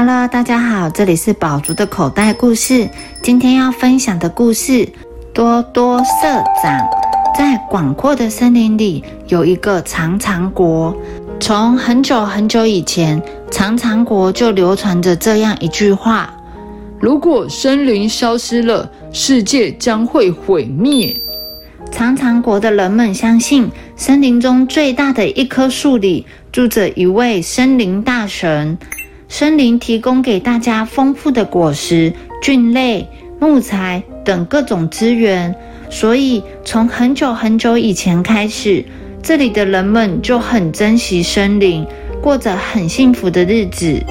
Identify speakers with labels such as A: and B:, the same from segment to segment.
A: Hello，大家好，这里是宝竹的口袋故事。今天要分享的故事，多多社长。在广阔的森林里，有一个长长国。从很久很久以前，长长国就流传着这样一句话：
B: 如果森林消失了，世界将会毁灭。
A: 长长国的人们相信，森林中最大的一棵树里住着一位森林大神。森林提供给大家丰富的果实、菌类、木材等各种资源，所以从很久很久以前开始，这里的人们就很珍惜森林，过着很幸福的日子。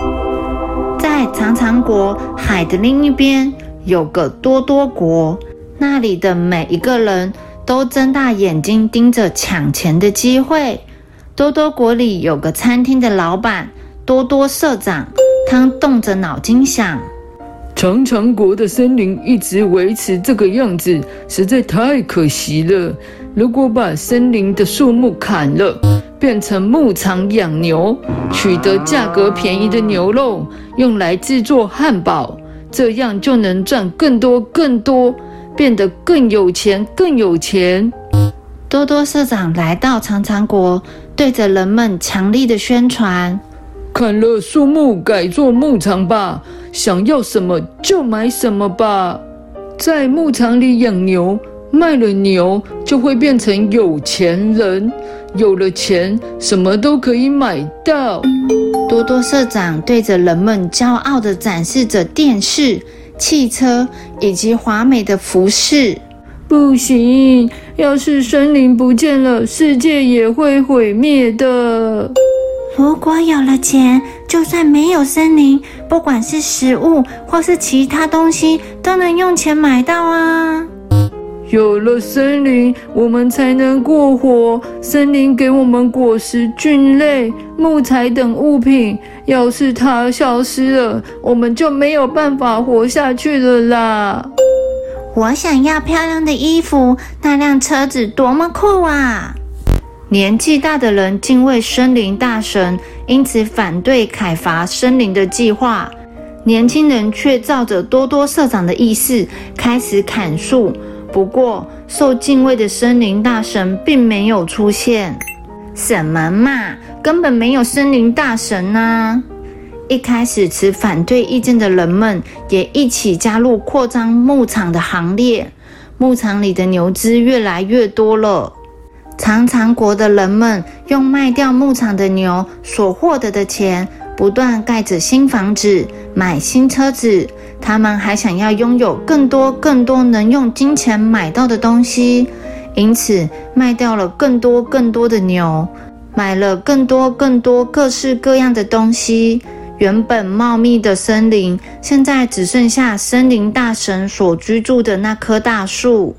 A: 在长长国海的另一边，有个多多国，那里的每一个人都睁大眼睛盯着抢钱的机会。多多国里有个餐厅的老板。多多社长，他动着脑筋想：
B: 长长国的森林一直维持这个样子，实在太可惜了。如果把森林的树木砍了，变成牧场养牛，取得价格便宜的牛肉，用来制作汉堡，这样就能赚更多更多，变得更有钱更有钱。
A: 多多社长来到长长国，对着人们强力的宣传。
B: 砍了树木，改做牧场吧！想要什么就买什么吧。在牧场里养牛，卖了牛就会变成有钱人，有了钱什么都可以买到。
A: 多多社长对着人们骄傲地展示着电视、汽车以及华美的服饰。
B: 不行，要是森林不见了，世界也会毁灭的。
A: 如果有了钱，就算没有森林，不管是食物或是其他东西，都能用钱买到啊。
B: 有了森林，我们才能过活。森林给我们果实、菌类、木材等物品。要是它消失了，我们就没有办法活下去了啦。
A: 我想要漂亮的衣服，那辆车子多么酷啊！年纪大的人敬畏森林大神，因此反对砍伐森林的计划。年轻人却照着多多社长的意思开始砍树。不过，受敬畏的森林大神并没有出现。什么嘛，根本没有森林大神呢！一开始持反对意见的人们也一起加入扩张牧场的行列。牧场里的牛只越来越多了。长长国的人们用卖掉牧场的牛所获得的钱，不断盖着新房子、买新车子。他们还想要拥有更多、更多能用金钱买到的东西，因此卖掉了更多、更多的牛，买了更多、更多各式各样的东西。原本茂密的森林，现在只剩下森林大神所居住的那棵大树。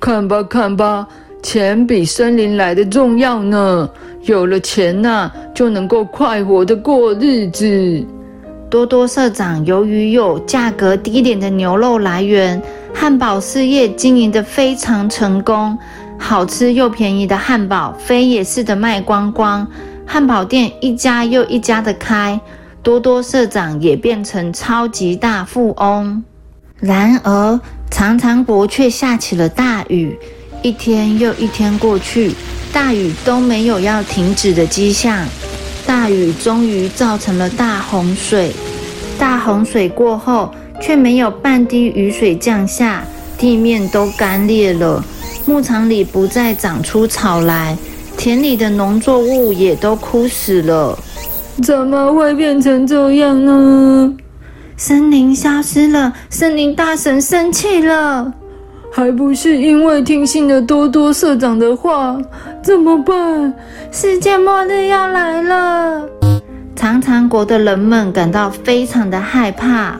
B: 看吧，看吧。钱比森林来的重要呢。有了钱呐，就能够快活的过日子。
A: 多多社长由于有价格低廉的牛肉来源，汉堡事业经营得非常成功。好吃又便宜的汉堡，非也似的卖光光。汉堡店一家又一家的开，多多社长也变成超级大富翁。然而，长长国却下起了大雨。一天又一天过去，大雨都没有要停止的迹象。大雨终于造成了大洪水。大洪水过后，却没有半滴雨水降下，地面都干裂了。牧场里不再长出草来，田里的农作物也都枯死了。
B: 怎么会变成这样呢？
A: 森林消失了，森林大神生气了。
B: 还不是因为听信了多多社长的话，怎么办？
A: 世界末日要来了！长长国的人们感到非常的害怕。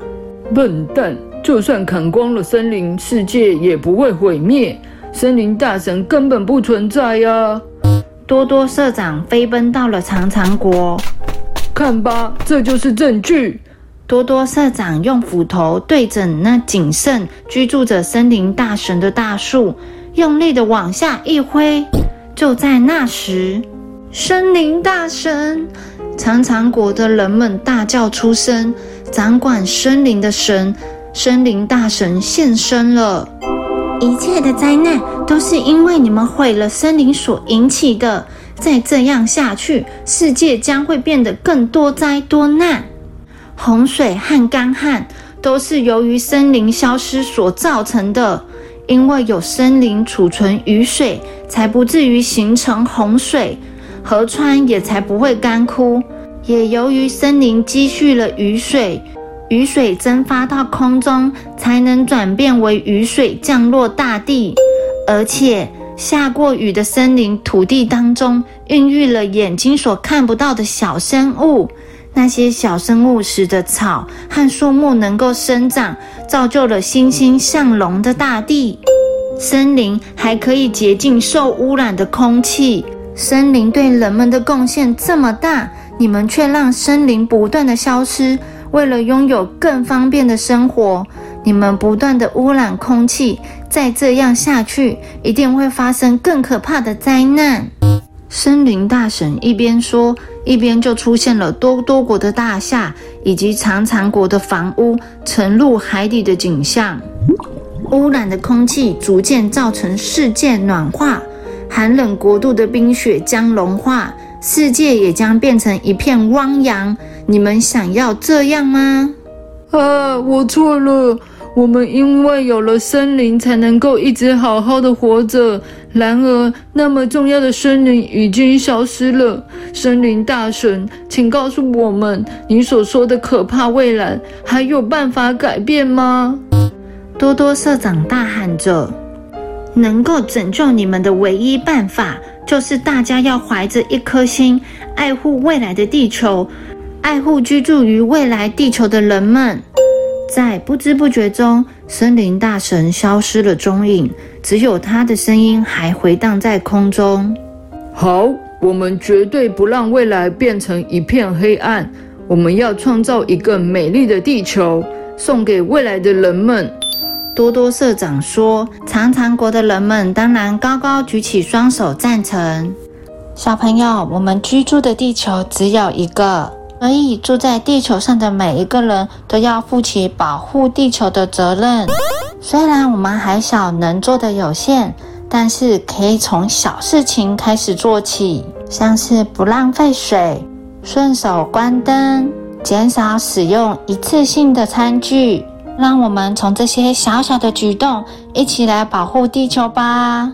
B: 笨蛋！就算砍光了森林，世界也不会毁灭。森林大神根本不存在呀！
A: 多多社长飞奔到了长长国，
B: 看吧，这就是证据。
A: 多多社长用斧头对准那谨慎居住着森林大神的大树，用力的往下一挥。就在那时，森林大神，长长国的人们大叫出声，掌管森林的神——森林大神现身了。一切的灾难都是因为你们毁了森林所引起的。再这样下去，世界将会变得更多灾多难。洪水和干旱都是由于森林消失所造成的。因为有森林储存雨水，才不至于形成洪水，河川也才不会干枯。也由于森林积蓄了雨水，雨水蒸发到空中，才能转变为雨水降落大地。而且下过雨的森林土地当中，孕育了眼睛所看不到的小生物。那些小生物使得草和树木能够生长，造就了欣欣向荣的大地。森林还可以洁净受污染的空气。森林对人们的贡献这么大，你们却让森林不断的消失。为了拥有更方便的生活，你们不断的污染空气。再这样下去，一定会发生更可怕的灾难。森林大神一边说，一边就出现了多多国的大厦以及长长国的房屋沉入海底的景象。污染的空气逐渐造成世界暖化，寒冷国度的冰雪将融化，世界也将变成一片汪洋。你们想要这样吗？
B: 啊，我错了。我们因为有了森林，才能够一直好好的活着。然而，那么重要的森林已经消失了。森林大神，请告诉我们，你所说的可怕未来还有办法改变吗？
A: 多多社长大喊着：“能够拯救你们的唯一办法，就是大家要怀着一颗心，爱护未来的地球，爱护居住于未来地球的人们。”在不知不觉中，森林大神消失了踪影，只有他的声音还回荡在空中。
B: 好，我们绝对不让未来变成一片黑暗。我们要创造一个美丽的地球，送给未来的人们。
A: 多多社长说：“长长国的人们当然高高举起双手赞成。”小朋友，我们居住的地球只有一个。所以，住在地球上的每一个人都要负起保护地球的责任。虽然我们还小，能做的有限，但是可以从小事情开始做起，像是不浪费水、顺手关灯、减少使用一次性的餐具。让我们从这些小小的举动一起来保护地球吧。